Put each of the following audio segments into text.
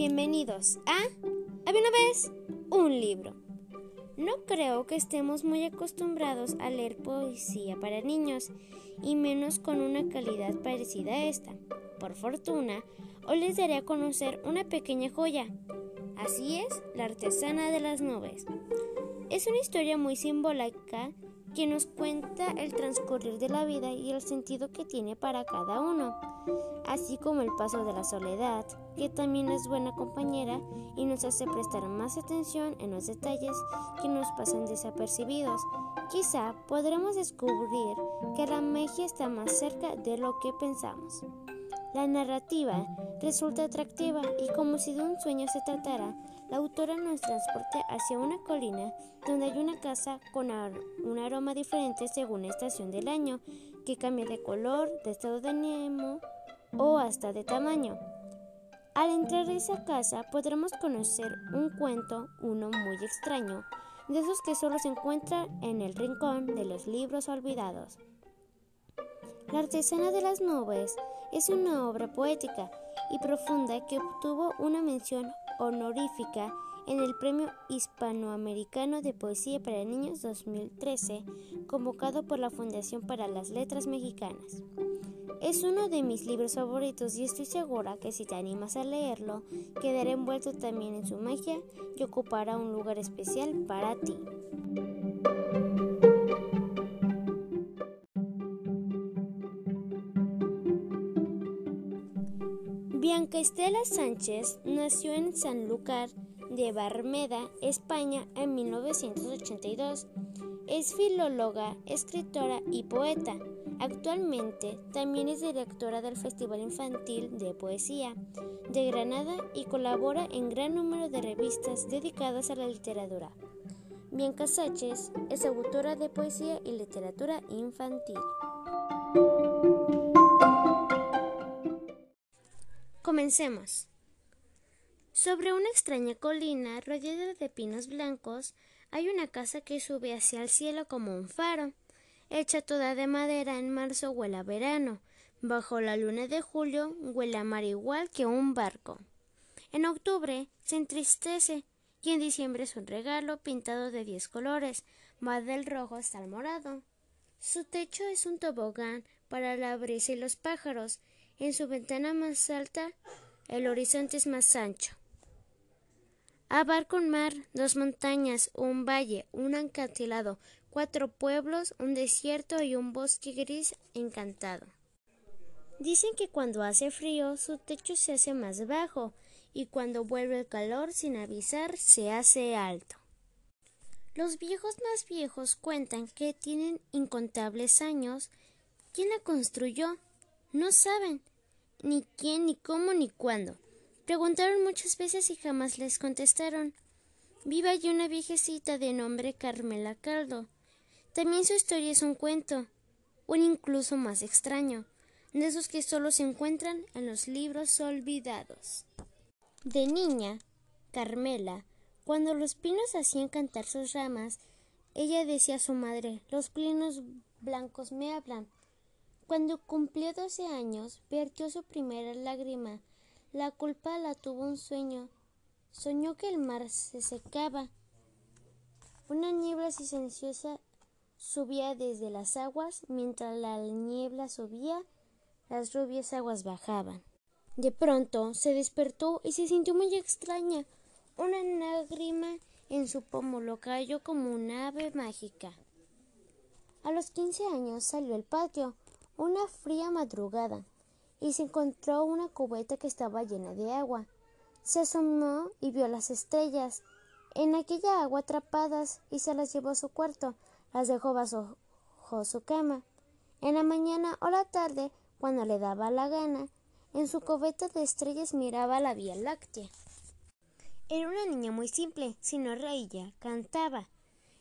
Bienvenidos a Había una vez un libro. No creo que estemos muy acostumbrados a leer poesía para niños y menos con una calidad parecida a esta. Por fortuna, hoy les daré a conocer una pequeña joya. Así es, la artesana de las nubes. Es una historia muy simbólica que nos cuenta el transcurrir de la vida y el sentido que tiene para cada uno, así como el paso de la soledad, que también es buena compañera y nos hace prestar más atención en los detalles que nos pasan desapercibidos. Quizá podremos descubrir que la magia está más cerca de lo que pensamos. La narrativa resulta atractiva y como si de un sueño se tratara, la autora nos transporta hacia una colina donde hay una casa con un aroma diferente según la estación del año, que cambia de color, de estado de ánimo o hasta de tamaño. Al entrar a esa casa podremos conocer un cuento, uno muy extraño, de esos que solo se encuentran en el rincón de los libros olvidados. La artesana de las nubes es una obra poética y profunda que obtuvo una mención honorífica en el Premio Hispanoamericano de Poesía para Niños 2013, convocado por la Fundación para las Letras Mexicanas. Es uno de mis libros favoritos y estoy segura que si te animas a leerlo, quedará envuelto también en su magia y ocupará un lugar especial para ti. Bianca Estela Sánchez nació en Sanlúcar de Barmeda, España, en 1982. Es filóloga, escritora y poeta. Actualmente también es directora del Festival Infantil de Poesía de Granada y colabora en gran número de revistas dedicadas a la literatura. Bianca Sánchez es autora de poesía y literatura infantil. Comencemos. Sobre una extraña colina rodeada de pinos blancos hay una casa que sube hacia el cielo como un faro. Hecha toda de madera en marzo huele a verano. Bajo la luna de julio huele a mar igual que un barco. En octubre se entristece y en diciembre es un regalo pintado de diez colores, va del rojo hasta el morado. Su techo es un tobogán para la brisa y los pájaros, en su ventana más alta el horizonte es más ancho. Abarca un mar, dos montañas, un valle, un acantilado, cuatro pueblos, un desierto y un bosque gris encantado. Dicen que cuando hace frío su techo se hace más bajo y cuando vuelve el calor sin avisar se hace alto. Los viejos más viejos cuentan que tienen incontables años. ¿Quién la construyó? No saben, ni quién, ni cómo, ni cuándo. Preguntaron muchas veces y jamás les contestaron. Viva allí una viejecita de nombre Carmela Caldo. También su historia es un cuento, un incluso más extraño, de esos que solo se encuentran en los libros olvidados. De niña, Carmela, cuando los pinos hacían cantar sus ramas, ella decía a su madre Los pinos blancos me hablan. Cuando cumplió doce años, vertió su primera lágrima. La culpa la tuvo un sueño. Soñó que el mar se secaba. Una niebla silenciosa subía desde las aguas, mientras la niebla subía, las rubias aguas bajaban. De pronto se despertó y se sintió muy extraña. Una lágrima en su pómulo cayó como una ave mágica. A los quince años salió al patio una fría madrugada y se encontró una cubeta que estaba llena de agua. Se asomó y vio las estrellas en aquella agua atrapadas y se las llevó a su cuarto, las dejó bajo su cama. En la mañana o la tarde, cuando le daba la gana, en su cubeta de estrellas miraba la Vía Láctea. Era una niña muy simple, si no reía, cantaba.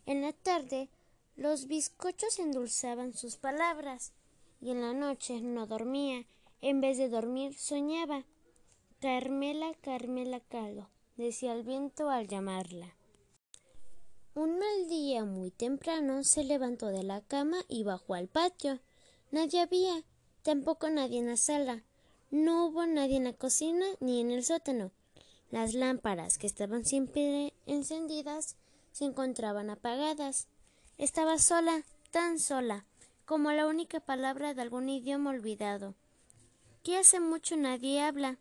En la tarde, los bizcochos endulzaban sus palabras y en la noche no dormía. En vez de dormir, soñaba. Carmela, Carmela Caldo, decía el viento al llamarla. Un mal día muy temprano se levantó de la cama y bajó al patio. Nadie había, tampoco nadie en la sala. No hubo nadie en la cocina ni en el sótano. Las lámparas, que estaban siempre encendidas, se encontraban apagadas. Estaba sola, tan sola, como la única palabra de algún idioma olvidado, que hace mucho nadie habla,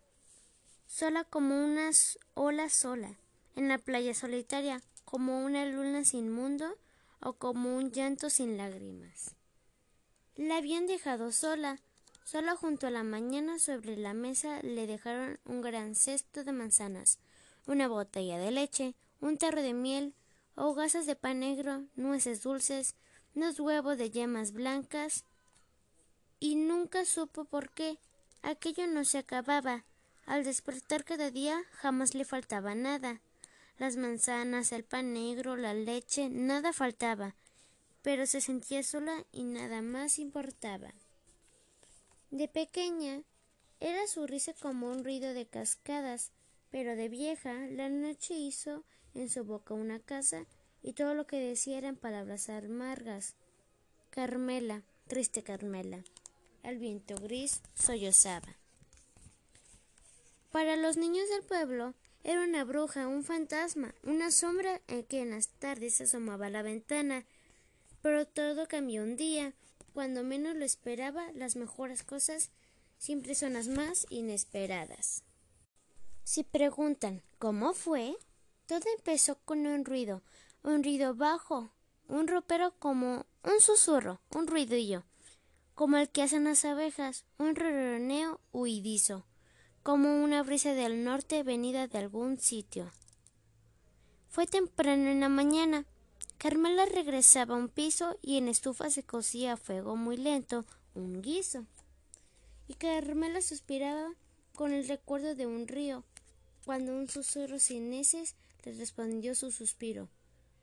sola como una ola sola, en la playa solitaria, como una luna sin mundo o como un llanto sin lágrimas. La habían dejado sola, Solo junto a la mañana sobre la mesa le dejaron un gran cesto de manzanas, una botella de leche, un tarro de miel, hogazas de pan negro, nueces dulces, unos huevos de yemas blancas, y nunca supo por qué. Aquello no se acababa. Al despertar cada día jamás le faltaba nada. Las manzanas, el pan negro, la leche, nada faltaba, pero se sentía sola y nada más importaba. De pequeña era su risa como un ruido de cascadas, pero de vieja la noche hizo en su boca una casa y todo lo que decía eran palabras amargas. Carmela, triste Carmela. El viento gris sollozaba. Para los niños del pueblo era una bruja, un fantasma, una sombra en que en las tardes se asomaba a la ventana. Pero todo cambió un día cuando menos lo esperaba, las mejores cosas siempre son las más inesperadas. Si preguntan ¿cómo fue? Todo empezó con un ruido, un ruido bajo, un ropero como un susurro, un ruidillo, como el que hacen las abejas, un ronroneo huidizo, como una brisa del norte venida de algún sitio. Fue temprano en la mañana, Carmela regresaba a un piso y en estufa se cocía a fuego muy lento un guiso. Y Carmela suspiraba con el recuerdo de un río, cuando un susurro sin heces le respondió su suspiro.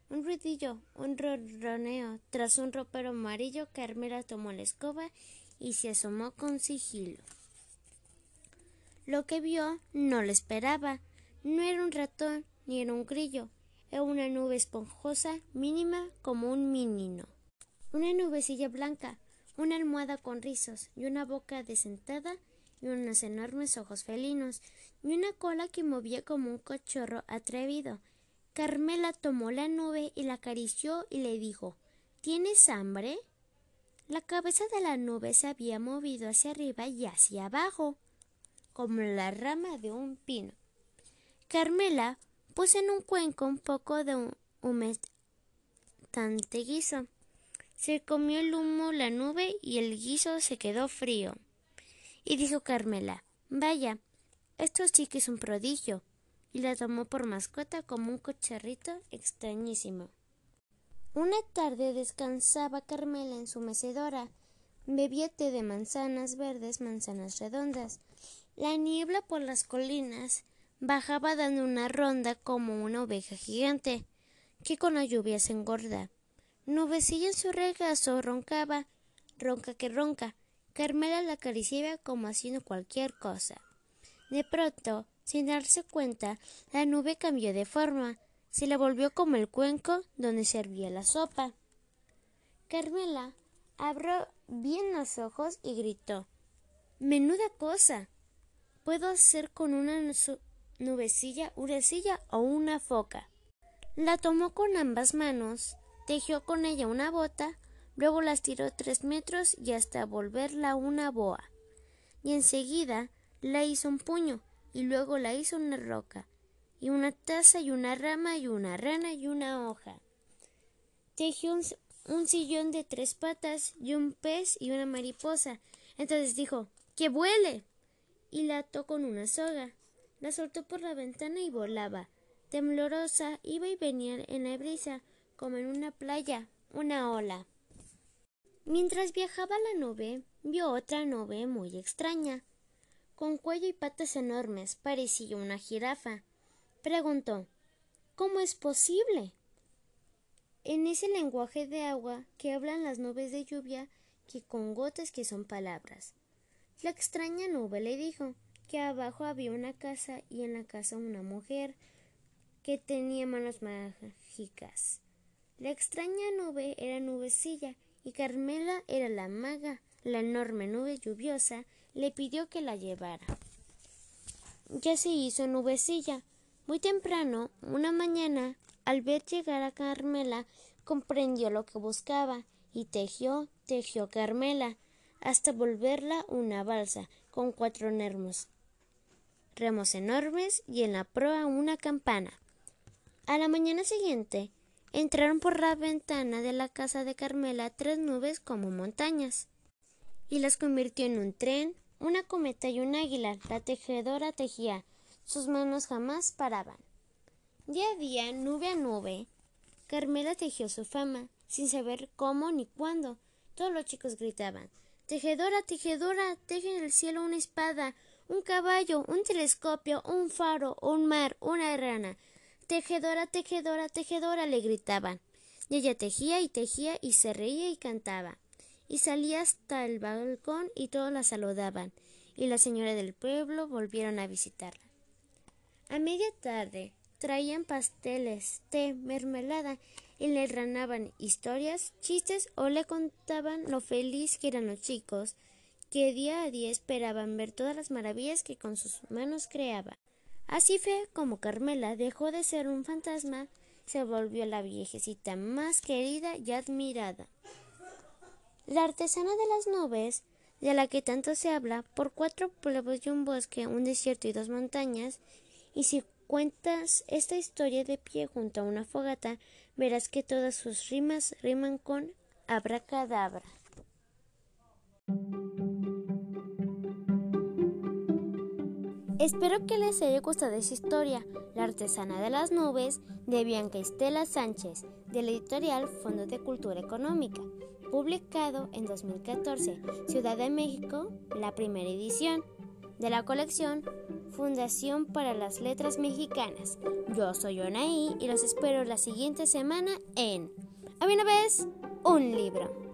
Un ruidillo, un ronroneo. Tras un ropero amarillo, Carmela tomó la escoba y se asomó con sigilo. Lo que vio no lo esperaba. No era un ratón ni era un grillo, una nube esponjosa, mínima como un menino. Una nubecilla blanca, una almohada con rizos, y una boca desentada, y unos enormes ojos felinos, y una cola que movía como un cachorro atrevido. Carmela tomó la nube y la acarició y le dijo ¿Tienes hambre? La cabeza de la nube se había movido hacia arriba y hacia abajo, como la rama de un pino. Carmela Puse en un cuenco un poco de humectante guiso. Se comió el humo la nube y el guiso se quedó frío. Y dijo Carmela, vaya, esto sí que es un prodigio. Y la tomó por mascota como un cocharrito extrañísimo. Una tarde descansaba Carmela en su mecedora. Bebía té de manzanas verdes, manzanas redondas. La niebla por las colinas bajaba dando una ronda como una oveja gigante, que con la lluvia se engorda. Nubecilla en su regazo roncaba, ronca que ronca. Carmela la acariciaba como haciendo cualquier cosa. De pronto, sin darse cuenta, la nube cambió de forma, se la volvió como el cuenco donde servía la sopa. Carmela abrió bien los ojos y gritó Menuda cosa. Puedo hacer con una nubecilla, urecilla o una foca. La tomó con ambas manos, tejió con ella una bota, luego las tiró tres metros y hasta volverla una boa. Y enseguida la hizo un puño, y luego la hizo una roca, y una taza y una rama y una rana y una hoja. Tejió un, un sillón de tres patas y un pez y una mariposa. Entonces dijo ¡Que vuele! y la ató con una soga. La soltó por la ventana y volaba. Temblorosa iba y venía en la brisa, como en una playa, una ola. Mientras viajaba la nube, vio otra nube muy extraña. Con cuello y patas enormes, parecía una jirafa. Preguntó ¿Cómo es posible? En ese lenguaje de agua que hablan las nubes de lluvia, que con gotas que son palabras. La extraña nube le dijo que abajo había una casa y en la casa una mujer que tenía manos mágicas. La extraña nube era nubecilla y Carmela era la maga. La enorme nube lluviosa le pidió que la llevara. Ya se hizo nubecilla, Muy temprano, una mañana, al ver llegar a Carmela, comprendió lo que buscaba y tejió, tejió Carmela, hasta volverla una balsa con cuatro remos, remos enormes y en la proa una campana. A la mañana siguiente, entraron por la ventana de la casa de Carmela tres nubes como montañas, y las convirtió en un tren, una cometa y un águila. La tejedora tejía, sus manos jamás paraban. Día a día, nube a nube, Carmela tejió su fama, sin saber cómo ni cuándo. Todos los chicos gritaban Tejedora, tejedora, teje en el cielo una espada, un caballo, un telescopio, un faro, un mar, una rana. Tejedora, tejedora, tejedora, le gritaban. Y ella tejía y tejía y se reía y cantaba. Y salía hasta el balcón y todos la saludaban. Y la señora del pueblo volvieron a visitarla. A media tarde traían pasteles, té, mermelada y le ranaban historias, chistes o le contaban lo feliz que eran los chicos, que día a día esperaban ver todas las maravillas que con sus manos creaba. Así fue como Carmela dejó de ser un fantasma, se volvió la viejecita más querida y admirada. La artesana de las nubes, de la que tanto se habla, por cuatro pueblos y un bosque, un desierto y dos montañas, y si cuentas esta historia de pie junto a una fogata, verás que todas sus rimas riman con abracadabra. Espero que les haya gustado esta historia, La artesana de las nubes, de Bianca Estela Sánchez, de la editorial Fondo de Cultura Económica, publicado en 2014, Ciudad de México, la primera edición, de la colección Fundación para las Letras Mexicanas. Yo soy Onaí y los espero la siguiente semana en A una vez, un libro.